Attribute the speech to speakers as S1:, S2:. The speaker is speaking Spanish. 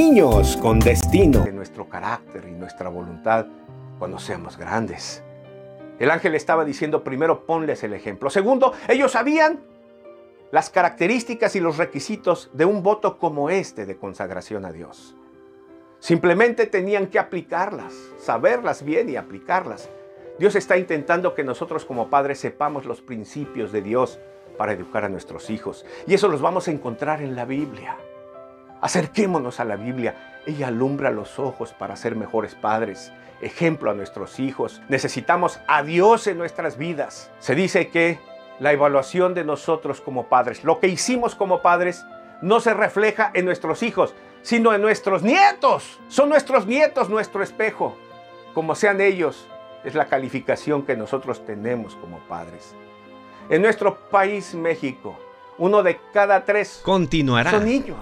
S1: niños con destino de nuestro carácter y nuestra voluntad cuando seamos grandes. El ángel estaba diciendo, primero ponles el ejemplo. Segundo, ellos sabían las características y los requisitos de un voto como este de consagración a Dios. Simplemente tenían que aplicarlas, saberlas bien y aplicarlas. Dios está intentando que nosotros como padres sepamos los principios de Dios para educar a nuestros hijos. Y eso los vamos a encontrar en la Biblia. Acerquémonos a la Biblia. Ella alumbra los ojos para ser mejores padres, ejemplo a nuestros hijos. Necesitamos a Dios en nuestras vidas. Se dice que la evaluación de nosotros como padres, lo que hicimos como padres, no se refleja en nuestros hijos, sino en nuestros nietos. Son nuestros nietos nuestro espejo. Como sean ellos, es la calificación que nosotros tenemos como padres. En nuestro país, México, uno de cada tres
S2: continuará
S1: son niños.